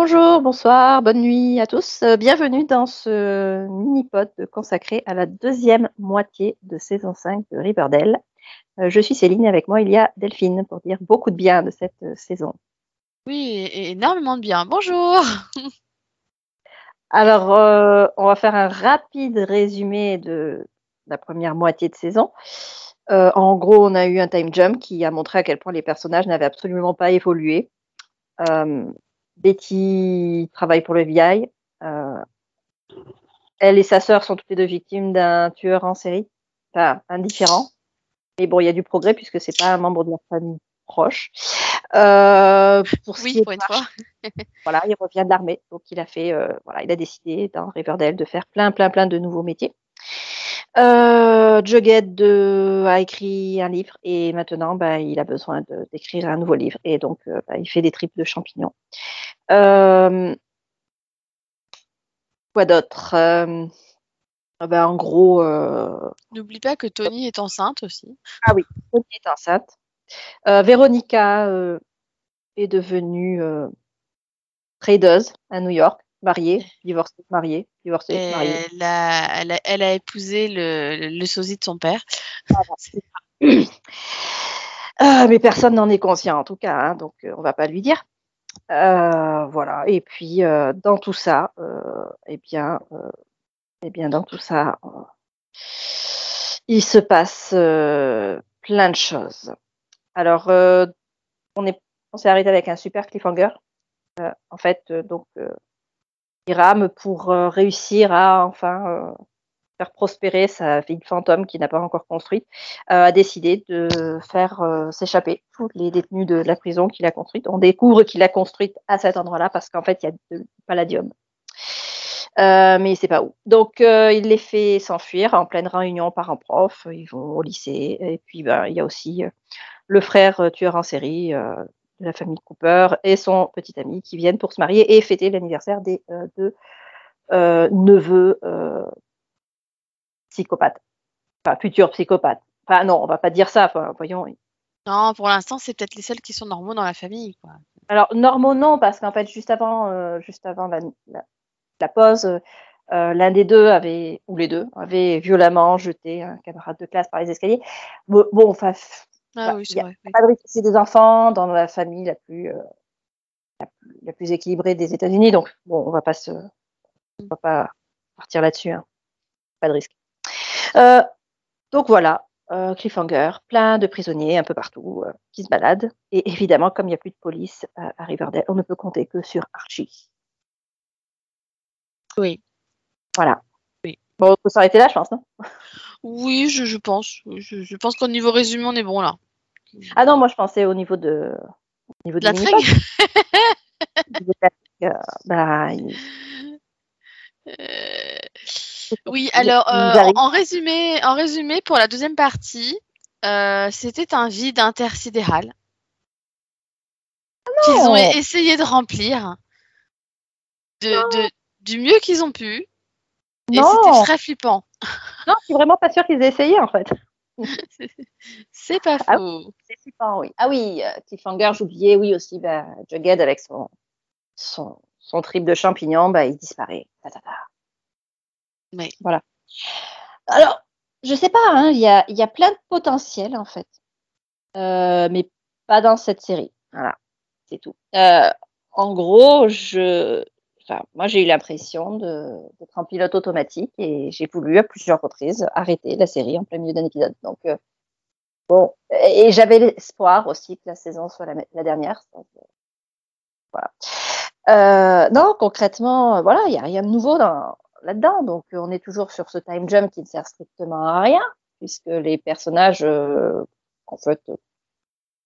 Bonjour, bonsoir, bonne nuit à tous. Euh, bienvenue dans ce mini-pod consacré à la deuxième moitié de saison 5 de Riverdale. Euh, je suis Céline et avec moi il y a Delphine pour dire beaucoup de bien de cette euh, saison. Oui, énormément de bien. Bonjour. Alors, on va faire un rapide résumé de la première moitié de saison. En gros, on a eu un time jump qui a montré à quel point les personnages n'avaient absolument pas évolué. Euh, Betty travaille pour le VI. Euh, elle et sa sœur sont toutes les deux victimes d'un tueur en série, enfin indifférent. Mais bon, il y a du progrès puisque c'est pas un membre de leur famille proche. Euh, pour ce Oui, qui est pour une de fois. voilà, il revient de l'armée, donc il a fait, euh, voilà, il a décidé dans Riverdale de faire plein, plein, plein de nouveaux métiers. Euh, Jughead de- a écrit un livre et maintenant, bah, il a besoin d'écrire un nouveau livre et donc bah, il fait des tripes de champignons. Euh, quoi d'autre Euh, ah bah, En gros, euh, N'oublie pas que Tony est enceinte aussi. Tony est enceinte. Véronica est devenue tradeuse à New York, mariée, divorcée, mariée, divorcée, mariée. Elle a, elle, a, elle a épousé le, le sosie de son père. Euh, mais personne n'en est conscient en tout cas, hein, donc euh, on va pas lui dire. Euh, voilà. Et puis euh, dans tout ça, euh, eh bien, eh bien dans tout ça, il se passe plein de choses. Alors, on est, on s'est arrêté avec un super cliffhanger. En fait, donc, euh, Hiram pour réussir à enfin faire prospérer sa ville fantôme qui n'a pas encore construite, euh, a décidé de faire euh, s'échapper tous les détenus de la prison qu'il a construite. On découvre qu'il a construite à cet endroit-là parce qu'en fait, il y a du palladium. Euh, mais il sait pas où. Donc, il les fait s'enfuir en pleine réunion parents-prof. Ils vont au lycée. Et puis, ben, il y a aussi le frère tueur en série de la famille Cooper et son petit ami qui viennent pour se marier et fêter l'anniversaire des deux neveux psychopathes. Enfin, futurs psychopathes. Enfin, non, on va pas dire ça. Enfin, voyons. Non, pour l'instant, c'est peut-être les seuls qui sont normaux dans la famille. Quoi. Alors, normaux, non, parce qu'en fait, juste avant, euh, juste avant la, la, la pause, euh, l'un des deux avait, ou les deux, avait violemment jeté un camarade de classe par les escaliers. Bon, bon enfin, Ah oui, c'est oui. pas de risque. C'est des enfants dans la famille la plus, euh, la plus, la plus équilibrée des États-Unis. Donc, bon, on va pas se, on va pas partir là-dessus. hein. Pas de risque. Euh, donc voilà, euh, cliffhanger, plein de prisonniers un peu partout euh, qui se baladent. Et évidemment, comme il n'y a plus de police euh, à Riverdale, on ne peut compter que sur Archie. Oui. Voilà. Oui. Bon, on peut s'arrêter là, je pense, non? Oui, je, je pense. Je, je pense qu'au niveau résumé, on est bon là. Ah non, moi je pensais au niveau de, au niveau De la trigue de la bah, il- Euh, Oui, alors euh, en résumé, en résumé, pour la deuxième partie, euh, c'était un vide intersidéral qu'ils ont essayé de remplir de, de- du mieux qu'ils ont pu. Et c'était très flippant. Non, je suis vraiment pas sûre qu'ils aient essayé en fait. C'est pas Ah faux. C'est flippant, oui. Ah oui, euh, Cliffhanger, j'oubliais, oui aussi, bah, Jughead avec son, son, son trip de champignons, bah, il disparaît. Ta, ta, ta. Voilà. Alors, je sais pas, hein, il y, a, y a plein de potentiel en fait, Euh, mais pas dans cette série. Voilà, c'est tout. Euh, en gros, je, moi j'ai eu l'impression d'être en pilote automatique et j'ai voulu à plusieurs reprises arrêter la série en plein milieu d'un épisode. Donc, euh, bon, et j'avais l'espoir aussi que la saison soit la, dernière. Voilà. Non, concrètement, voilà, il n'y a rien de nouveau dans, là-dedans. Donc, euh, on est toujours sur ce time jump qui ne sert strictement à rien, puisque les personnages, euh, en fait, euh,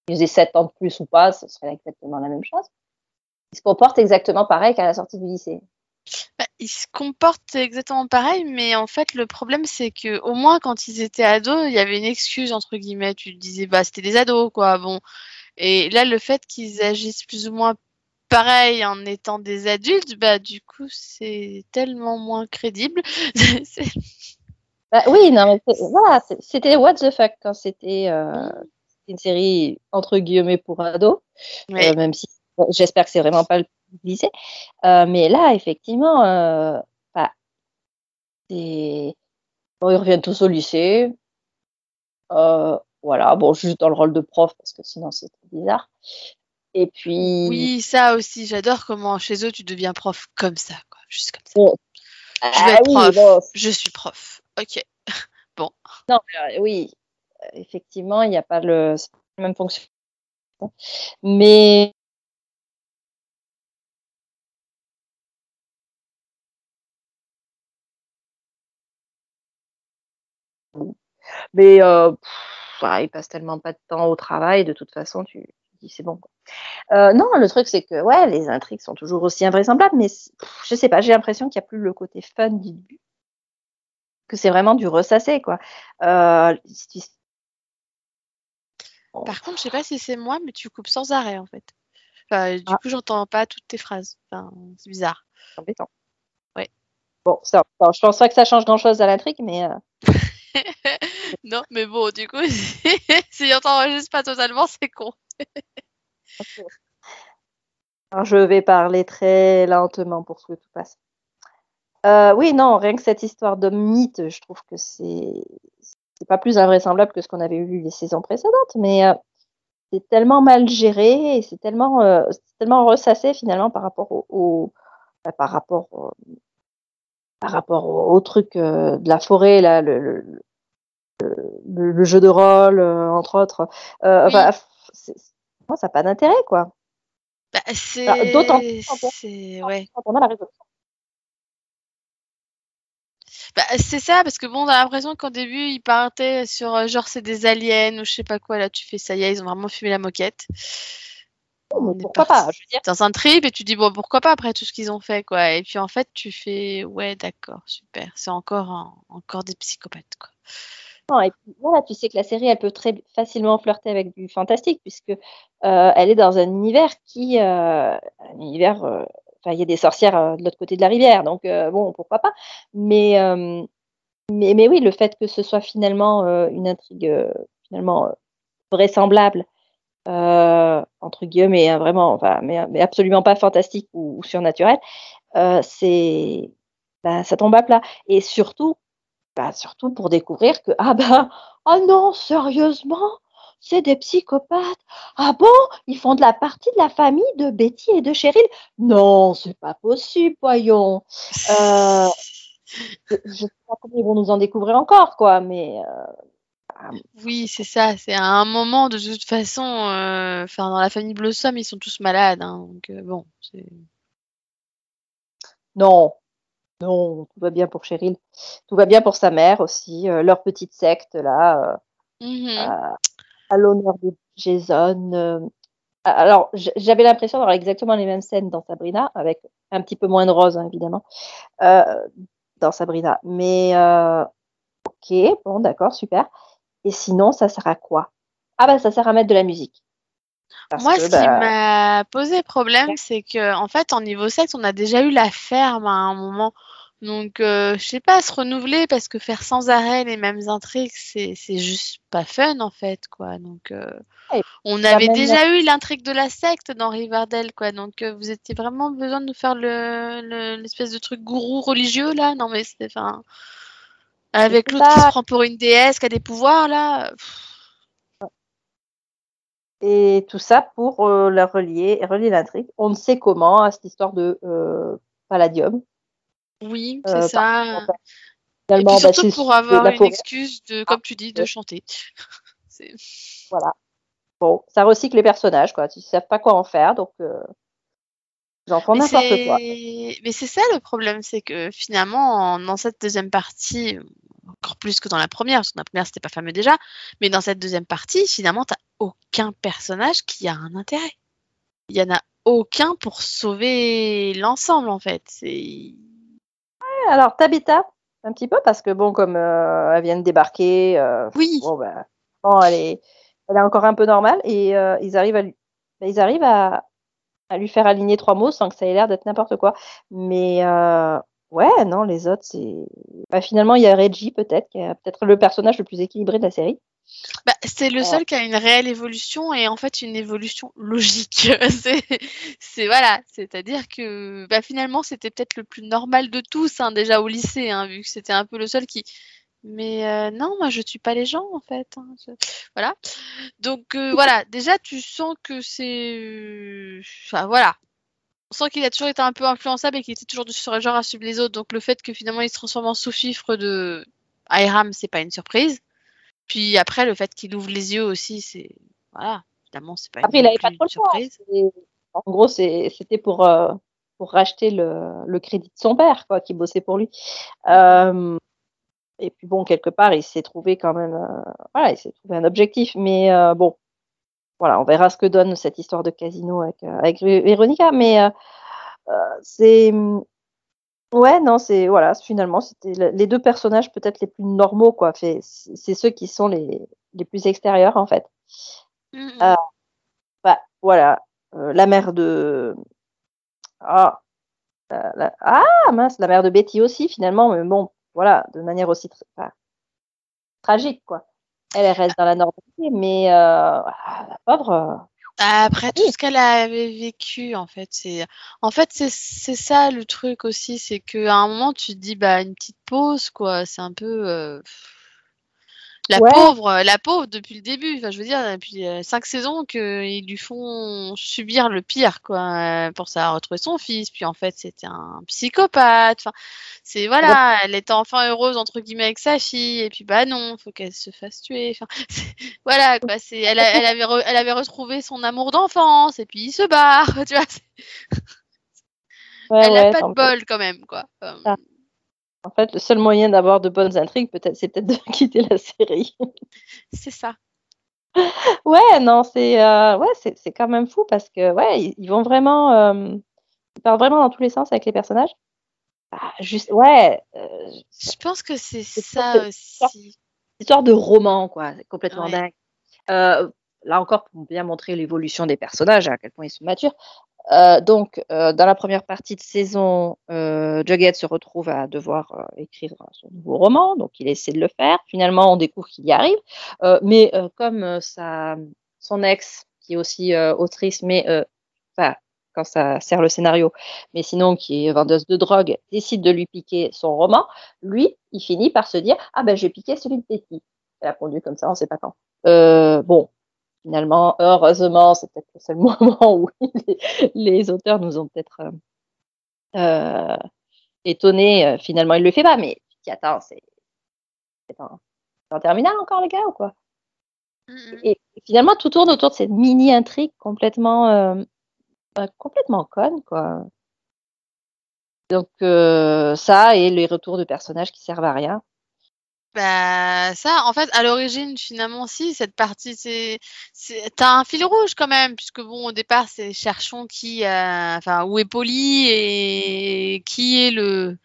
ils aient 7 ans de plus ou pas, ce serait exactement la même chose. Ils se comportent exactement pareil qu'à la sortie du lycée. Bah, ils se comportent exactement pareil, mais en fait, le problème, c'est que au moins quand ils étaient ados, il y avait une excuse entre guillemets. Tu disais, bah, c'était des ados, quoi. Bon. Et là, le fait qu'ils agissent plus ou moins pareil en étant des adultes, bah, du coup, c'est tellement moins crédible. Bah, oui, non, mais voilà, c'était what the fuck quand c'était euh, c'était une série entre guillemets pour ados, euh, même si j'espère que c'est vraiment pas le lycée. Euh, mais là, effectivement, bah, ils reviennent tous au lycée. Voilà, bon, juste dans le rôle de prof, parce que sinon c'est bizarre. Et puis. Oui, ça aussi, j'adore comment chez eux tu deviens prof comme ça, quoi. Juste comme ça. Je vais Ah être oui, prof. Je suis prof. Ok. bon. Non, euh, oui, euh, effectivement, il n'y a pas le, même fonction. Mais mais euh, pff, ah, il passe tellement pas de temps au travail, de toute façon, tu dis c'est bon. quoi. Euh, non, le truc c'est que ouais, les intrigues sont toujours aussi invraisemblables, mais pff, je sais pas, j'ai l'impression qu'il n'y a plus le côté fun du début, que c'est vraiment du ressassé quoi. Euh, Bon, Par contre, je sais pas si c'est moi, mais tu coupes sans arrêt en fait. Enfin, du Ah. coup, j'entends pas toutes tes phrases. Enfin, c'est bizarre. c'est embêtant. Ouais. Bon, ça, je pense pas que ça change grand chose à l'intrigue, mais euh, non, mais bon, du coup, si on t'enregistre pas totalement, c'est con. Alors, je vais parler très lentement pour que tout passe. Euh, oui, non, rien que cette histoire de mythe, je trouve que c'est pas plus invraisemblable que ce qu'on avait vu les saisons précédentes, mais euh, c'est tellement mal géré et c'est tellement euh, tellement ressassé finalement par rapport au, au- bah, par rapport au, par rapport au, au truc euh, de la forêt là, le, le, le- le jeu de rôle entre autres. Oui. enfin, moi, ça n'a pas d'intérêt quoi. Bah, c'est. D'autant plus quand on- C'est. Ouais. Quand on a la résolution. Bah, c'est ça, parce que bon, on a l'impression qu'au début, ils partaient sur euh, genre c'est des aliens ou je sais pas quoi. Là, tu fais ça y est, ils ont vraiment fumé la moquette. Oh, pourquoi pas Je veux dire, Dans un trip et tu dis bon, pourquoi pas après tout ce qu'ils ont fait, quoi. Et puis en fait, tu fais ouais, d'accord, super. C'est encore un- encore des psychopathes, quoi. Et puis, voilà, tu sais que la série, elle peut très facilement flirter avec du fantastique, puisque euh, elle est dans un univers qui, euh, un univers, euh, il y a des sorcières euh, de l'autre côté de la rivière, donc bon, pourquoi pas. Mais, mais, mais oui, le fait que ce soit finalement une intrigue finalement vraisemblable, entre guillemets, hein, vraiment, enfin, mais, absolument pas fantastique ou, ou surnaturel, c'est, bah, ça tombe à plat. Et surtout, bah, surtout pour découvrir que, ah ben, ah non, sérieusement, c'est des psychopathes. Ah bon, ils font de la partie de la famille de Betty et de Cheryl? Non, c'est pas possible, voyons. Euh, je je sais pas comment ils vont nous en découvrir encore, quoi, mais euh, Oui, c'est ça. C'est à un moment, de toute façon, euh, enfin, dans la famille Blossom, ils sont tous malades. hein, donc bon, non, non, tout va bien pour Cheryl. Tout va bien pour sa mère aussi, euh, leur petite secte, là, euh, Mhm. à, à l'honneur de Jason. euh. Alors, j'avais l'impression d'avoir exactement les mêmes scènes dans Sabrina, avec un petit peu moins de rose, hein, évidemment, dans Sabrina. Mais, ok, bon, d'accord, super. Et sinon, ça sert à quoi? Ah bah, ça sert à mettre de la musique. Parce Moi, que, ce qui bah, m'a posé problème, c'est que en fait, en niveau sexe, on a déjà eu la ferme à un moment. Donc, euh, je sais pas, se renouveler parce que faire sans arrêt les mêmes intrigues, c'est c'est juste pas fun en fait, quoi. Donc, euh, on avait déjà eu l'intrigue de la secte dans Riverdale, quoi. Donc, euh, vous étiez vraiment besoin de nous faire le le- l'espèce de truc gourou religieux là? Non, mais c'est enfin avec c'est l'autre qui se prend pour une déesse qui a des pouvoirs là. pff, Et tout ça pour euh, la relier, relier l'intrigue. On ne sait comment à cette histoire de palladium. Oui, Euh, c'est ça. par- Et puis bah, surtout pour avoir une excuse de, comme tu dis, de chanter. Voilà. Bon, ça recycle les personnages, quoi. Ils ne savent pas quoi en faire, donc euh, ils en font Mais n'importe quoi. c'est, mais c'est ça le problème, c'est que finalement, en- dans cette deuxième partie, encore plus que dans la première, parce que dans la première c'était pas fameux déjà, mais dans cette deuxième partie, finalement, t'as aucun personnage qui a un intérêt. Il y en a aucun pour sauver l'ensemble en fait. C'est Alors, Tabitha, un petit peu, parce que bon, comme euh, elle vient de débarquer, euh, oui, bon, ben, bon, elle, est, elle est encore un peu normale, et euh, ils arrivent, à lui, ben, ils arrivent à, à lui faire aligner trois mots sans que ça ait l'air d'être n'importe quoi. Mais euh, ouais, non, les autres, c'est. ben, finalement, il y a Reggie, peut-être, qui est peut-être le personnage le plus équilibré de la série. Bah, c'est le seul qui a une réelle évolution et en fait une évolution logique. c'est voilà, c'est-à-dire que bah, finalement c'était peut-être le plus normal de tous hein, déjà au lycée, hein, vu que c'était un peu le seul qui. Mais euh, non, moi je tue pas les gens en fait. Hein, voilà. Donc euh, voilà, déjà tu sens que c'est, enfin voilà, on sent qu'il a toujours été un peu influençable et qu'il était toujours sur le genre à suivre les autres. Donc le fait que finalement il se transforme en sous-fifre de Hiram, c'est pas une surprise. Puis après, le fait qu'il ouvre les yeux aussi, c'est. Voilà, évidemment, c'est pas Après, il n'avait pas trop le choix. En gros, c'était pour, euh, pour racheter le, le, crédit de son père, quoi, qui bossait pour lui. Euh, et puis bon, quelque part, il s'est trouvé quand même. Euh, voilà, il s'est trouvé un objectif. Mais bon, voilà, on verra ce que donne cette histoire de casino avec, avec Véronica. Mais c'est Ouais, non, c'est voilà, finalement, c'était les deux personnages peut-être les plus normaux, quoi. C'est ceux qui sont les, les plus extérieurs, en fait. Mmh euh, bah, voilà, euh, la mère de. Ah, ah, mince, la mère de Betty aussi, finalement, mais bon, voilà, de manière aussi tragique, quoi. Elle, reste dans la normalité, mais euh, la pauvre, après tout ce qu'elle avait vécu, en fait, c'est, en fait, c'est, c'est ça le truc aussi, c'est qu'à un moment tu te dis bah une petite pause quoi, c'est un peu euh, la pauvre, la pauvre depuis le début. Enfin, je veux dire depuis euh, cinq saisons qu'ils lui font subir le pire quoi pour ça retrouver son fils. Puis en fait c'était un psychopathe. Enfin, c'est voilà, elle était enfin heureuse entre guillemets avec sa fille et puis bah non, faut qu'elle se fasse tuer. Enfin, voilà quoi. C'est elle, elle avait elle avait retrouvé son amour d'enfance et puis il se barre. Tu vois. elle n'a pas de bol quand même quoi. En fait, le seul moyen d'avoir de bonnes intrigues, peut-être, c'est peut-être de quitter la série. c'est ça. Ouais, non, c'est euh, ouais, c'est quand même fou parce que ouais, ils, vont vraiment, euh, ils parlent vraiment dans tous les sens avec les personnages. Ah, juste, ouais. Euh, je pense que c'est ça aussi. Histoire de roman, quoi, c'est complètement dingue. là encore, pour bien montrer l'évolution des personnages, à quel point ils sont matures. Euh, donc, euh, dans la première partie de saison, euh, Jughead se retrouve à devoir euh, écrire son nouveau roman, donc il essaie de le faire. Finalement, on découvre qu'il y arrive, mais comme sa, son ex, qui est aussi autrice, mais enfin, quand ça sert le scénario, mais sinon qui est vendeuse de drogue, décide de lui piquer son roman, lui, il finit par se dire ah ben j'ai piqué celui de Betty. Elle a pondu comme ça, on ne sait pas quand. bon, finalement, heureusement, c'est peut-être le seul moment où les, auteurs nous ont peut-être euh, euh étonnés. Euh, finalement, il ne le fait pas, mais attends, c'est en, en terminale encore, les gars, ou quoi? Et, finalement, tout tourne autour de cette mini-intrigue complètement, euh, bah, complètement conne, quoi. Donc, ça et les retours de personnages qui servent à rien. Bah ça, en fait, à l'origine, finalement, si cette partie, c'est, t'as un fil rouge quand même, puisque bon, au départ, c'est cherchons qui, euh, enfin, où est Polly et qui est le,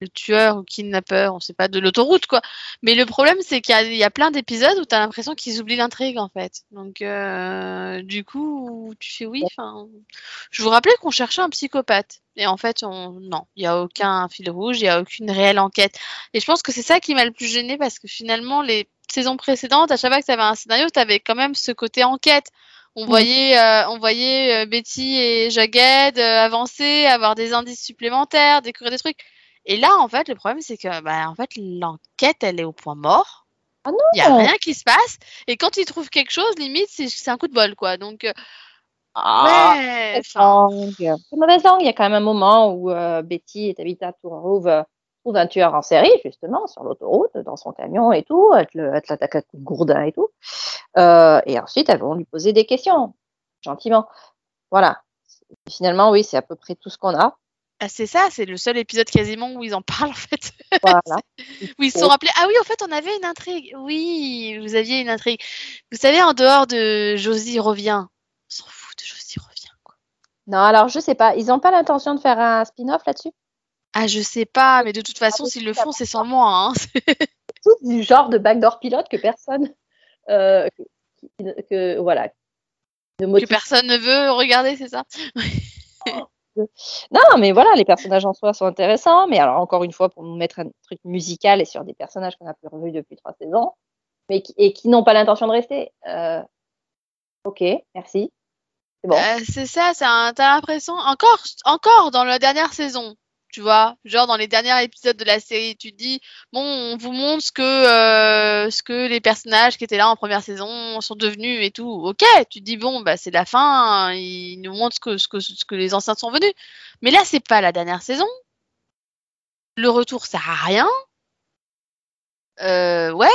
le tueur ou kidnappeur, on sait pas, de l'autoroute, quoi. Mais le problème, c'est qu'il y, y, a plein d'épisodes où tu as l'impression qu'ils oublient l'intrigue, en fait. Donc, euh, du coup, tu fais oui. Je vous rappelais qu'on cherchait un psychopathe. Et en fait, on... non, il n'y a aucun fil rouge, il n'y a aucune réelle enquête. Et je pense que c'est ça qui m'a le plus gêné parce que finalement, les saisons précédentes, à chaque fois que tu avais un scénario, tu avais quand même ce côté enquête. On voyait, euh, on voyait euh, Betty et Jagged avancer, avoir des indices supplémentaires, découvrir des trucs. Et là, en fait, le problème, c'est que bah, en fait, l'enquête, elle est au point mort. Ah il n'y a rien qui se passe. Et quand ils trouvent quelque chose, limite, c'est un coup de bol, quoi. Donc, euh, ah, ouais. C'est mauvaise langue. Il y a quand même un moment où euh, Betty et Tabitha euh, trouve un tueur en série, justement, sur l'autoroute, dans son camion et tout. Elle, l'attaque à coups de gourdin et tout. et ensuite, elles vont lui poser des questions, gentiment. Voilà. finalement, oui, c'est à peu près tout ce qu'on a. Ah, c'est ça, c'est le seul épisode quasiment où ils en parlent en fait. Voilà. où ils se sont rappelés. Ah oui, en fait, on avait une intrigue. Oui, vous aviez une intrigue. Vous savez, en dehors de Josie revient, on s'en fout de Josie revient. Quoi. Non, alors je sais pas. Ils n'ont pas l'intention de faire un spin-off là-dessus? Ah, je sais pas, mais de toute façon, s'ils le font, c'est sans moi. Hein. Tout du genre de backdoor pilote que personne. Euh, que, voilà. Que personne ne veut regarder, c'est ça? Non, mais voilà, les personnages en soi sont intéressants. Mais alors, encore une fois, pour nous mettre un truc musical et sur des personnages qu'on n'a plus revus depuis trois saisons, mais qui, et qui n'ont pas l'intention de rester. Euh, ok, merci. C'est bon. Euh, c'est ça, t'as l'impression encore, encore dans la dernière saison, tu vois, genre dans les derniers épisodes de la série, tu te dis bon, on vous montre ce que euh, ce que les personnages qui étaient là en première saison sont devenus et tout. Ok, tu te dis bon, bah c'est la fin, hein, ils nous montrent ce que ce que ce que les anciens sont venus. Mais là, c'est pas la dernière saison. Le retour sert à rien. Euh, ouais,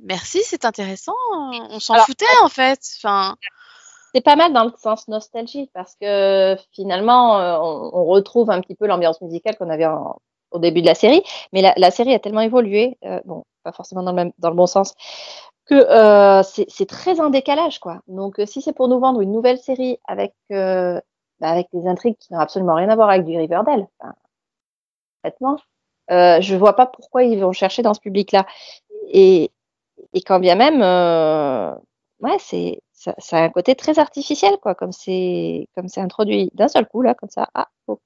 merci, c'est intéressant. On s'en foutait en fait. Enfin, C'est pas mal dans le sens nostalgie parce que finalement, euh, on, retrouve un petit peu l'ambiance musicale qu'on avait au début de la série, mais la, série a tellement évolué, euh, bon, pas forcément dans le, même, dans le bon sens, que euh, c'est très en décalage, quoi. Donc, si c'est pour nous vendre une nouvelle série avec, bah, avec des intrigues qui n'ont absolument rien à voir avec du Riverdale, enfin, je vois pas pourquoi ils vont chercher dans ce public-là. Et, et quand bien même, ouais, c'est ça, ça a un côté très artificiel, quoi, comme c'est comme c'est introduit d'un seul coup là, comme ça. Ah, ok.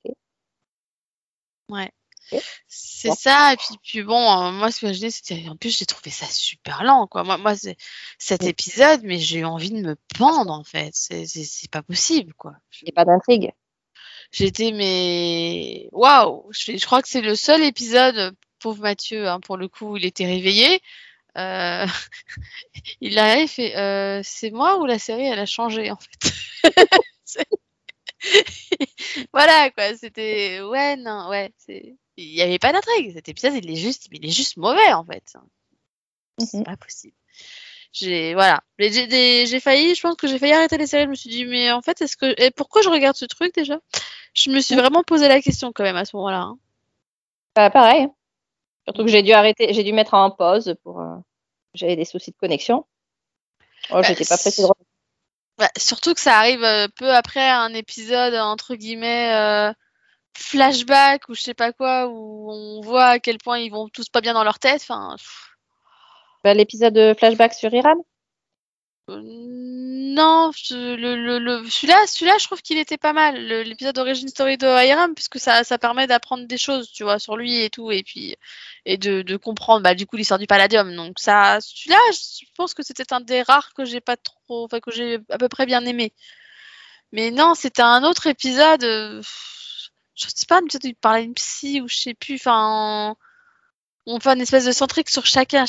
C'est Bon. ça, et puis, puis bon, euh, moi ce que je dis, c'était en plus j'ai trouvé ça super lent, quoi. Moi, moi c'est- cet Oui. épisode, mais j'ai eu envie de me pendre en fait. C'est c'est- c'est pas possible, quoi. Il n'y a pas d'intrigue. J'étais mais waouh, je, je crois que c'est le seul épisode, pauvre Mathieu, hein, pour le coup, où il était réveillé. Euh, il a fait, euh, c'est moi ou la série elle a changé en fait. Voilà quoi, c'était ouais non ouais, il y avait pas d'intrigue. Cet épisode il est juste il est juste mauvais en fait. C'est Mhm. pas possible. J'ai voilà, j'ai failli, je pense que j'ai failli arrêter les séries. Je me suis dit mais en fait est-ce que et pourquoi je regarde ce truc déjà? Je me suis Mhm. vraiment posé la question quand même à ce moment-là. hein. Bah, pareil. Surtout que j'ai dû arrêter, j'ai dû mettre en pause pour. euh, J'avais des soucis de connexion. Oh, Bah, j'étais pas pressée de. Bah, surtout que ça arrive euh, peu après un épisode entre guillemets euh, flashback ou je sais pas quoi où on voit à quel point ils vont tous pas bien dans leur tête. Enfin, Bah, L'épisode de flashback sur Iran? euh, non, le, celui-là, celui-là, je trouve qu'il était pas mal. L'épisode d'origine story de Hiram, puisque ça, permet d'apprendre des choses, tu vois, sur lui et tout, et puis et de, comprendre, bah, du coup, l'histoire du Palladium. Donc ça, celui-là, je pense que c'était un des rares que j'ai pas trop, enfin que j'ai à peu près bien aimé. Mais non, c'était un autre épisode. euh, je sais pas, peut-être il parlait d'une psy ou je sais plus. Enfin, on fait une espèce de centrique sur chacun,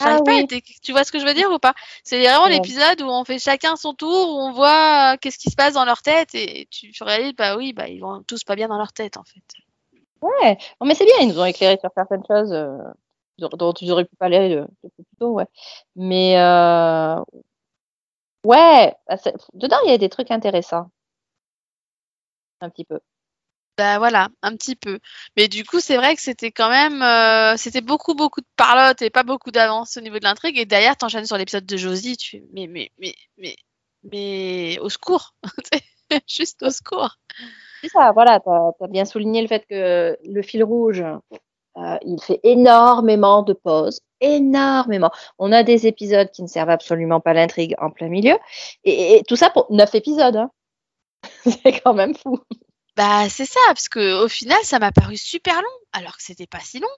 J'arrive Ah pas oui. Tu vois ce que je veux dire ou pas? C'est vraiment Ouais. l'épisode où on fait chacun son tour, où on voit euh, qu'est-ce qui se passe dans leur tête et tu réalises, bah oui, bah ils vont tous pas bien dans leur tête en fait. Ouais. Mais c'est bien, ils nous ont éclairé sur certaines choses euh, dont ils auraient pu parler peu plus tôt, ouais. Mais euh, ouais, bah, dedans il y a des trucs intéressants. Un petit peu. Bah voilà, un petit peu. Mais du coup, c'est vrai que c'était quand même, euh, c'était beaucoup, beaucoup de parlotte et pas beaucoup d'avance au niveau de l'intrigue. Et derrière, t'enchaînes sur l'épisode de Josie, tu mais, mais, mais, mais, mais, au secours, juste au secours. Ça, voilà, tu as, bien souligné le fait que le fil rouge, euh, il fait énormément de pauses, énormément. On a des épisodes qui ne servent absolument pas l'intrigue en plein milieu, et, et tout ça pour neuf épisodes. hein. C'est quand même fou. Bah c'est ça, parce que au final, ça m'a paru super long, alors que c'était pas si long.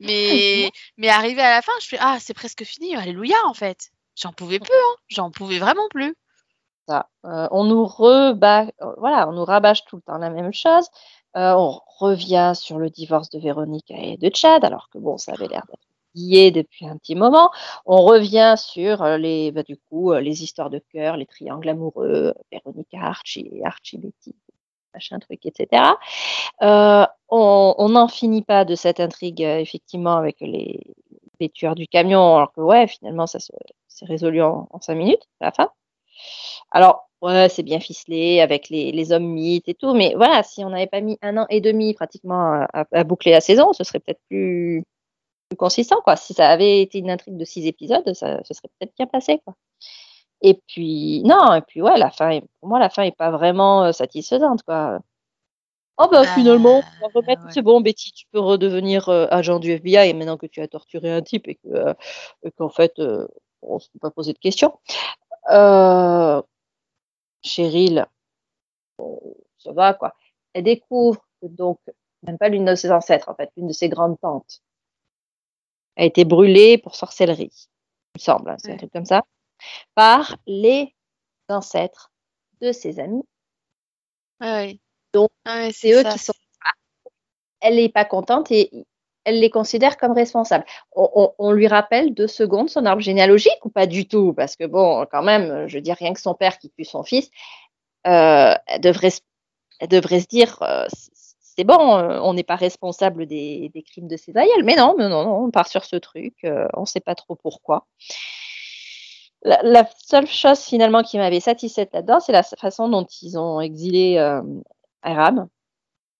Mais, mais arrivé à la fin, je fais, ah, c'est presque fini, alléluia en fait. J'en pouvais plus, hein. J'en pouvais vraiment plus. Ça. Euh, on nous rebat, voilà, on nous rabâche tout le temps la même chose. Euh, on revient sur le divorce de Véronique et de Chad, alors que bon, ça avait l'air d'être lié depuis un petit moment. On revient sur euh, les, bah, du coup, les histoires de cœur, les triangles amoureux, Véronique Archie, et Archie Betty, machin truc, etc. Euh, on n'en finit pas de cette intrigue, euh, effectivement, avec les, les tueurs du camion, alors que ouais, finalement, ça se- s'est résolu en, cinq minutes à la fin. Alors, ouais, c'est bien ficelé avec les, hommes mythes et tout, mais voilà, si on n'avait pas mis un an et demi pratiquement à boucler la saison, ce serait peut-être plus, plus consistant, quoi. Si ça avait été une intrigue de six épisodes, ça, ce serait peut-être bien passé, quoi. Et puis, non, et puis ouais, la fin, pour moi, la fin est pas vraiment euh, satisfaisante, quoi. Oh bah, Bah, finalement, on va remettre, ouais. c'est bon, Betty, tu peux redevenir euh, agent du FBI maintenant que tu as torturé un type et que, euh, et qu'en fait, euh, on ne se peut pas poser de questions. Euh, Cheryl, bon, ça va quoi. Elle découvre que donc, même pas l'une de ses ancêtres, en fait, l'une de ses grandes tantes, a été brûlé pour sorcellerie, il me semble, hein, c'est un truc comme ça, par les ancêtres de ses amis. Ouais. Donc, Ah C'est eux ça. qui sont. Elle n'est pas contente et elle les considère comme responsables. On, on- on lui rappelle deux secondes son arbre généalogique ou pas du tout? Parce que bon, quand même, je dire, rien que son père qui tue son fils, euh, elle, devrait, se- elle devrait se dire, euh, c'est bon, euh, on n'est pas responsable des, des crimes de ses aïeuls. Mais non, non, non, on part sur ce truc, euh, on ne sait pas trop pourquoi. La, la seule chose finalement qui m'avait satisfaite là-dedans, c'est la façon dont ils ont exilé euh, Aram.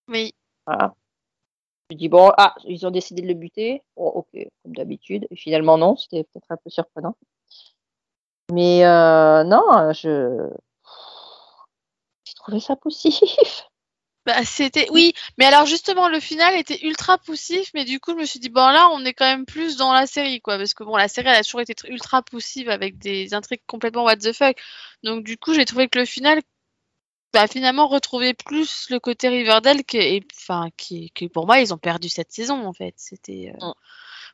Oui. Voilà. Je dis, bon, ah, ils ont décidé de le buter. Bon, ok, comme d'habitude. Et finalement, non, c'était peut-être un peu surprenant. Mais euh, non, je. J'ai trouvé ça poussif. Bah, c'était oui, mais alors justement le final était ultra poussif, mais du coup je me suis dit bon là on est quand même plus dans la série quoi, parce que bon la série elle a toujours été tr- ultra poussive avec des intrigues complètement what the fuck, donc du coup j'ai trouvé que le final bah, finalement retrouvait plus le côté Riverdale que enfin qui pour moi ils ont perdu cette saison en fait, c'était euh,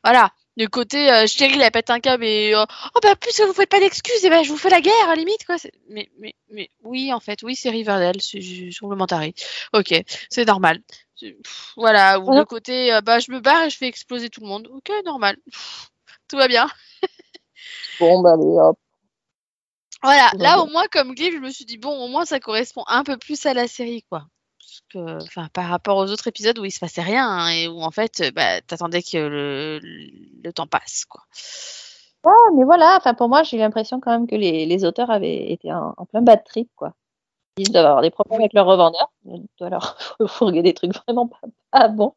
voilà le côté euh, Cheryl elle pète un câble et euh, oh bah puisque vous faites pas d'excuses et ben je vous fais la guerre à la limite quoi, mais mais mais oui en fait oui c'est Riverdale, c'est je complémentaire. Ok, c'est normal. Pff, Voilà, ou Ouais. le côté, euh, bah, je me barre et je fais exploser tout le monde. Ok, normal. Pff, Tout va bien. Bon, bah, allez, hop. Voilà, là au moins, comme Glee, je me suis dit, bon, au moins ça correspond un peu plus à la série, quoi. Que, enfin, par rapport aux autres épisodes où il se passait rien hein, et où en fait, euh, bah, t'attendais que le, le temps passe, quoi. Ouais, mais voilà, enfin, pour moi, j'ai l'impression quand même que les, les auteurs avaient été en, en plein bad trip, quoi. Ils doivent avoir des problèmes avec leurs revendeurs. Ils doivent leur fourguer des trucs vraiment pas, pas bons.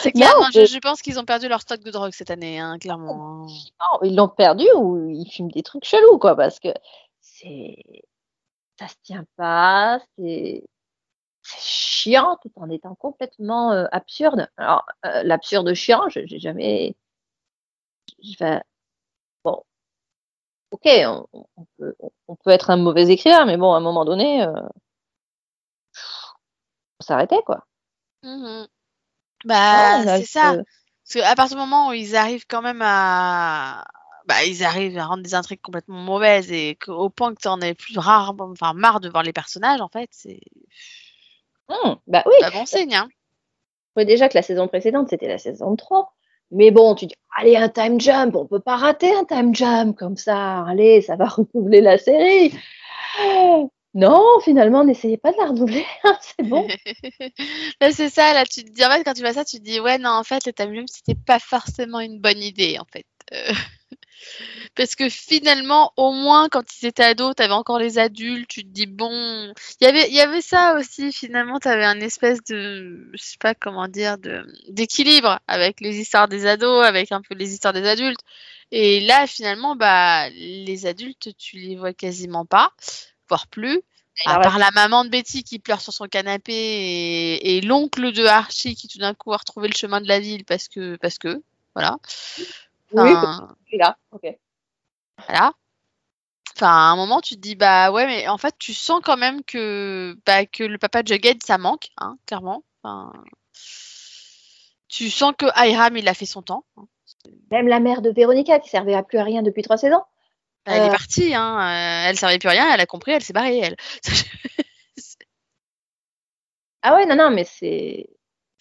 C'est clair, Non, non, je, je pense qu'ils ont perdu leur stock de drogue cette année, hein, clairement. hein. Non, ils l'ont perdu ou ils fument des trucs chelous, quoi, parce que c'est. Ça se tient pas, c'est. C'est chiant tout en étant complètement euh, absurde. Alors, euh, l'absurde chiant, je- j'ai jamais. Bon. Ok, on, on peut, on peut être un mauvais écrivain, mais bon, à un moment donné, euh... faut s'arrêter, quoi. Mhm. Bah, Ouais, c'est ça. je- Parce qu'à partir du moment où ils arrivent quand même à. Bah, ils arrivent à rendre des intrigues complètement mauvaises et au point que t'en aies plus rare, enfin, marre de voir les personnages, en fait, c'est Hum, bah oui, pas bon signe, hein. déjà que la saison précédente, c'était la saison 3. Mais bon, tu dis, allez, un time jump, on peut pas rater un time jump comme ça. Allez, ça va renouveler la série. Non, finalement, n'essayez pas de la renouveler, hein, c'est bon. Là, c'est ça, là, tu te dis, en fait, quand tu vois ça, tu te dis, ouais, non, en fait, le time jump, c'était pas forcément une bonne idée, en fait. Euh, Parce que finalement, au moins, quand ils étaient ados, t'avais encore les adultes, tu te dis, bon, il y avait, il y avait ça aussi, finalement, t'avais un espèce de, je sais pas comment dire, de, d'équilibre avec les histoires des ados, avec un peu les histoires des adultes. Et là, finalement, bah, les adultes, tu les vois quasiment pas, voire plus. À part la maman de Betty qui pleure sur son canapé et, et l'oncle de Archie qui tout d'un coup a retrouvé le chemin de la ville parce que, parce que, voilà. Oui, Enfin, suis là. Ok. voilà. Enfin, à un moment, tu te dis, bah ouais, mais en fait, tu sens quand même que, bah, que le papa de Jughead, ça manque, hein, clairement. Enfin, tu sens que Hiram, il a fait son temps. hein. Même la mère de Véronica, qui servait à plus à rien depuis trois saisons. Bah, Elle est Euh. partie, hein. euh, elle servait plus à rien, elle a compris, elle s'est barrée, elle. Ah ouais, non, non, mais c'est.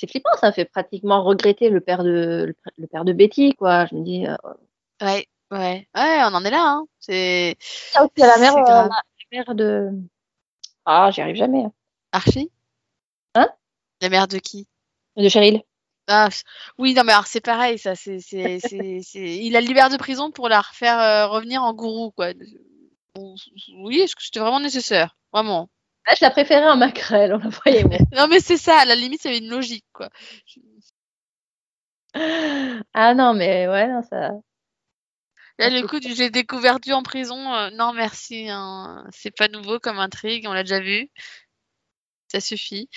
C'est flippant, ça me fait pratiquement regretter le père de, le, père de Betty, quoi. Je me dis, euh, ouais, ouais, ouais, on en est là, hein. C'est à la mère, euh, la mère de. Ah, j'y arrive jamais. hein. Archie? Hein? La mère de qui? De Cheryl. Ah, oui, non, mais alors c'est pareil, ça, c'est, c'est, c'est, c'est- il la libère de prison pour la refaire euh, revenir en gourou, quoi. Bon, Oui, est-ce que c'était vraiment nécessaire? Vraiment. Là, je la préférais en maquerelle, on la voyait moins. Non, mais c'est ça, à la limite, il y avait une logique, quoi. Ah non, mais ouais, non, ça. Là, le coup du j'ai découvert Dieu en prison, euh, non, merci, hein, c'est pas nouveau comme intrigue, on l'a déjà vu. Ça suffit.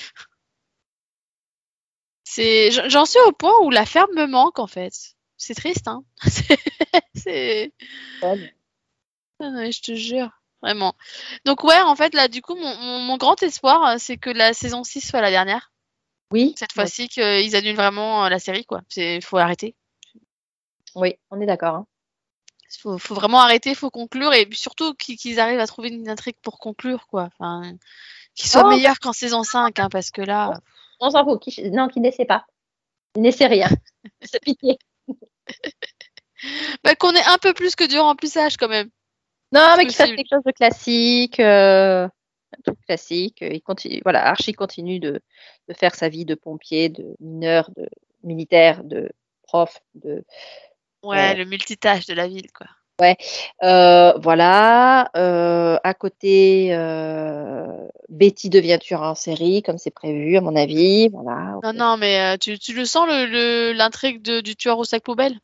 C'est, j'en suis au point où la ferme me manque, en fait. C'est triste, hein. C'est-. Ouais. Ah non, je te jure, vraiment. Donc ouais, en fait, là, du coup, mon, mon, mon grand espoir, euh, c'est que la saison 6 soit la dernière. Oui. Cette fois-ci, qu'ils annulent vraiment euh, la série, quoi. C'est, faut arrêter. Oui, on est d'accord. Hein. Il faut, faut, vraiment arrêter, il faut conclure et surtout qu'ils arrivent à trouver une intrigue pour conclure, quoi. Enfin, qu'ils soient Oh. meilleurs qu'en saison 5, hein, parce que là, On s'en fout. Qui... Non, qui n'essaie pas. Il n'essaie rien. C'est pitié. bah, qu'on ait un peu plus que du remplissage quand même. Non, mais qu'il fasse quelque chose de classique. euh, Un truc classique. Il continue, voilà, Archie continue de, de faire sa vie de pompier, de mineur, de militaire, de prof, de Ouais, Ouais. le multitâche de la ville, quoi. Euh, voilà. Euh, à côté, euh, Betty devient tueur en série, comme c'est prévu, à mon avis. Voilà. Non, non, mais euh, tu, tu le sens, le- le- l'intrigue de- du tueur au sac poubelle?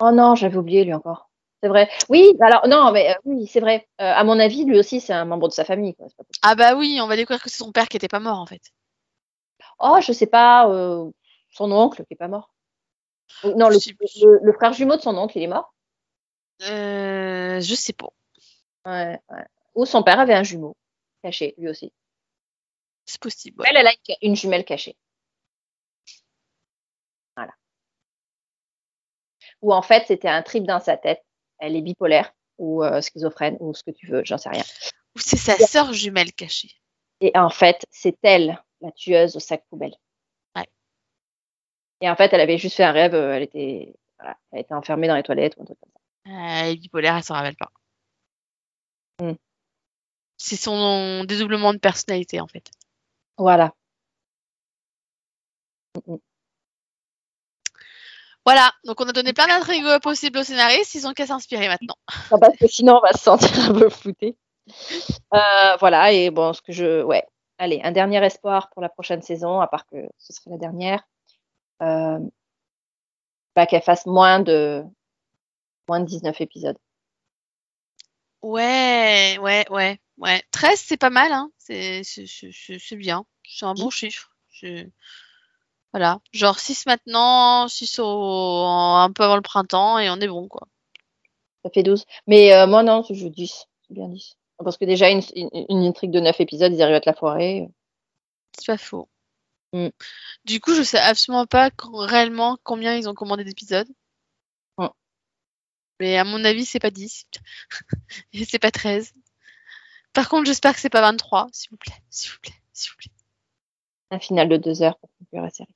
Oh non, j'avais oublié lui encore. C'est vrai. Oui, alors non, mais euh, oui, c'est vrai. Euh, à mon avis, lui aussi, c'est un membre de sa famille. Quoi. pas. Ah bah oui, on va découvrir que c'est son père qui était pas mort, en fait. Oh, je sais pas. euh, son oncle qui est pas mort. Non, le, frère jumeau de son oncle, il est mort. Je sais pas. Ouais, ouais. Ou son père avait un jumeau caché, lui aussi. C'est possible. ouais. Elle, elle a une jumelle cachée. Voilà. Ou en fait, c'était un trip dans sa tête. Elle est bipolaire ou euh, schizophrène ou ce que tu veux, j'en sais rien. Ou c'est sa sœur jumelle cachée. Et en fait, c'est elle, la tueuse au sac poubelle. Ouais. Et en fait, elle avait juste fait un rêve, euh, elle était, voilà, elle était enfermée dans les toilettes ou un truc comme ça. Euh, elle est bipolaire, elle s'en rappelle pas. Hmm. C'est son dédoublement de personnalité, en fait. Voilà. Voilà, donc on a donné plein d'intrigues possibles aux scénaristes, ils ont qu'à s'inspirer maintenant. Non, parce que sinon, on va se sentir un peu flouté. Euh, voilà, et bon, ce que je. Ouais. Allez, un dernier espoir pour la prochaine saison, à part que ce serait la dernière. Euh, bah, qu'elle fasse moins de, moins de 19 épisodes. Ouais, ouais, ouais, ouais. 13, c'est pas mal, hein. C'est, c'est, c'est, c'est- c'est bien. C'est un bon chiffre. Voilà. Genre 6 maintenant, 6 au... un peu avant le printemps, et on est bon, quoi. Ça fait 12. Mais euh, moi, non, je joue 10. C'est bien 10. Parce que déjà, une, une, une intrigue de 9 épisodes, ils arrivent à te la foirer. C'est pas faux. Mm. Du coup, je sais absolument pas quand- réellement combien ils ont commandé d'épisodes. Mm. Mais à mon avis, c'est pas 10. Et c'est pas 13. Par contre, j'espère que c'est pas 23, s'il vous plaît. S'il vous plaît, s'il vous plaît. Un final de 2 heures pour conclure la série.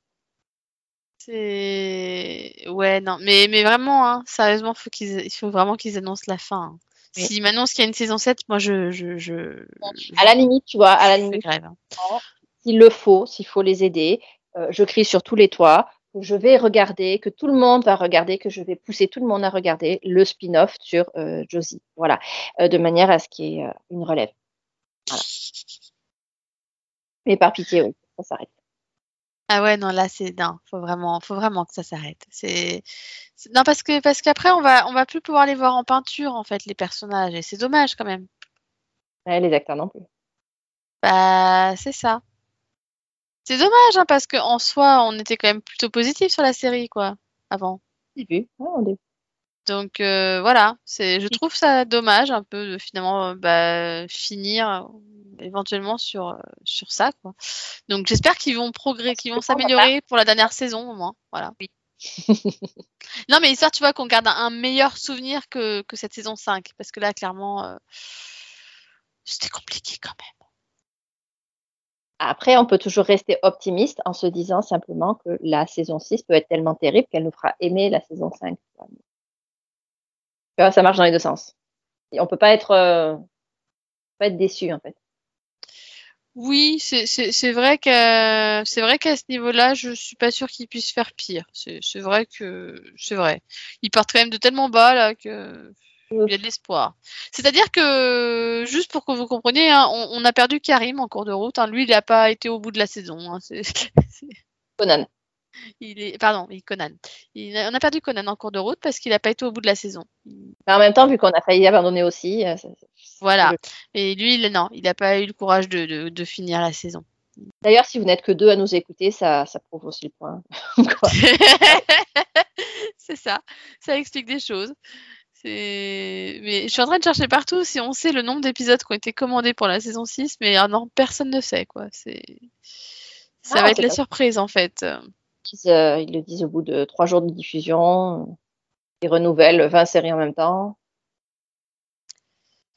C'est. Ouais, non. Mais, mais vraiment, hein, sérieusement, faut qu'ils... il faut vraiment qu'ils annoncent la fin. hein. Oui. S'ils m'annoncent qu'il y a une saison 7, moi, je. je, je, À la limite, tu vois, à la limite, grève. hein. s'il le faut, s'il faut les aider, euh, je crie sur tous les toits que je vais regarder, que tout le monde va regarder, que je vais pousser tout le monde à regarder le spin-off sur euh, Josie. Voilà, Euh, de manière à ce qu'il y ait une relève. Voilà. Mais par pitié, oui, ça s'arrête. Ah ouais, non, là, c'est. Non, faut vraiment, faut vraiment que ça s'arrête. C'est. c'est- Non, parce que parce qu'après, on va, on va plus pouvoir les voir en peinture, en fait, les personnages. Et c'est dommage, quand même. Ouais, les acteurs non plus. Bah, c'est ça. C'est dommage, hein, parce qu'en soi, on était quand même plutôt positif sur la série, quoi, avant. Au début, ouais, au début. Donc euh, voilà, c'est, je trouve ça dommage un peu de finalement euh, bah, finir éventuellement sur, euh, sur ça, quoi. Donc j'espère qu'ils vont progresser, qu'ils vont s'améliorer pour la dernière saison au moins. Voilà. non, mais histoire, tu vois, qu'on garde un, meilleur souvenir que, que cette saison 5, parce que là, clairement, euh, c'était compliqué quand même. Après, on peut toujours rester optimiste en se disant simplement que la saison 6 peut être tellement terrible qu'elle nous fera aimer la saison 5. Tu vois, ça marche dans les deux sens. Et on peut pas être, euh, pas être déçu en fait. Oui, c'est vrai que c'est vrai qu'à ce niveau-là, je suis pas sûre qu'ils puissent faire pire. C'est vrai que c'est vrai. Ils partent quand même de tellement bas là que il y a de l'espoir. C'est-à-dire que juste pour que vous compreniez, hein, on, on a perdu Karim en cours de route. hein. Lui, il n'a pas été au bout de la saison. hein. C'est- Conan. Il est pardon, oui, Conan. Il a- on a perdu Conan en cours de route parce qu'il n'a pas été au bout de la saison. Mais en même temps, vu qu'on a failli abandonner aussi, euh, ça- Voilà. Et lui, il, non, il n'a pas eu le courage de, de, de finir la saison. D'ailleurs, si vous n'êtes que deux à nous écouter, ça, ça prouve aussi le point. C'est ça, ça explique des choses. Mais je suis en train de chercher partout si on sait le nombre d'épisodes qui ont été commandés pour la saison 6, mais non, personne ne sait quoi. C'est... Ça Ah, va être la surprise en fait. Ils, euh, ils le disent au bout de trois jours de diffusion. ils renouvellent 20 séries en même temps.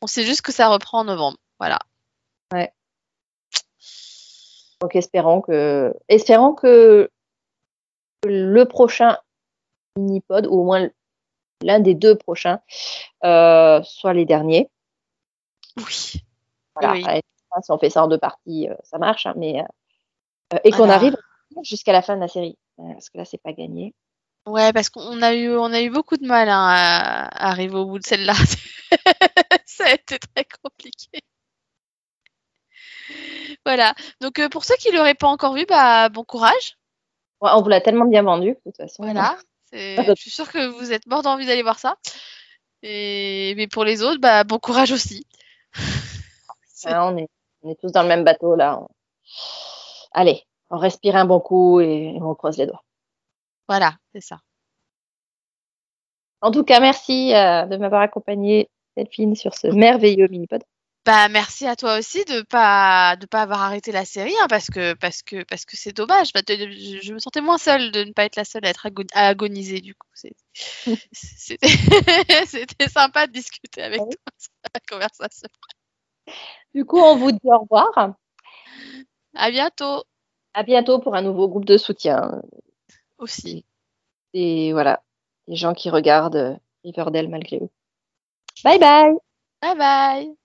On sait juste que ça reprend en novembre. Voilà. Donc espérons que, espérons que le prochain mini-pod, ou au moins l'un des deux prochains, euh, soit les derniers. Oui. Voilà. Oui. Si on fait ça en deux parties, euh, ça marche, hein, mais euh, et qu'on Voilà. arrive jusqu'à la fin de la série, Euh, parce que là c'est pas gagné. Ouais, parce qu'on a eu, on a eu beaucoup de mal hein, à, arriver au bout de celle-là. ça a été très compliqué. Voilà. Donc euh, pour ceux qui l'auraient pas encore vu, bah bon courage. Ouais, on vous l'a tellement bien vendu, de toute façon. Voilà. Je suis sûre que vous êtes mort d'envie d'aller voir ça. Et mais pour les autres, bah bon courage aussi. On, est, on est tous dans le même bateau là. Allez, on respire un bon coup et on croise les doigts. Voilà, c'est ça. En tout cas, merci euh, de m'avoir accompagné, Delphine, sur ce merveilleux mini-pod. Bah merci à toi aussi de pas de pas avoir arrêté la série hein, parce que parce que parce que c'est dommage. Bah, je, je me sentais moins seule de ne pas être la seule à être à agoniser du coup. C'était sympa de discuter avec toi sur la conversation. Du coup, on vous dit au revoir. À bientôt À bientôt pour un nouveau groupe de soutien. aussi. Et voilà, les gens qui regardent euh, Riverdale malgré eux. Bye bye Bye bye.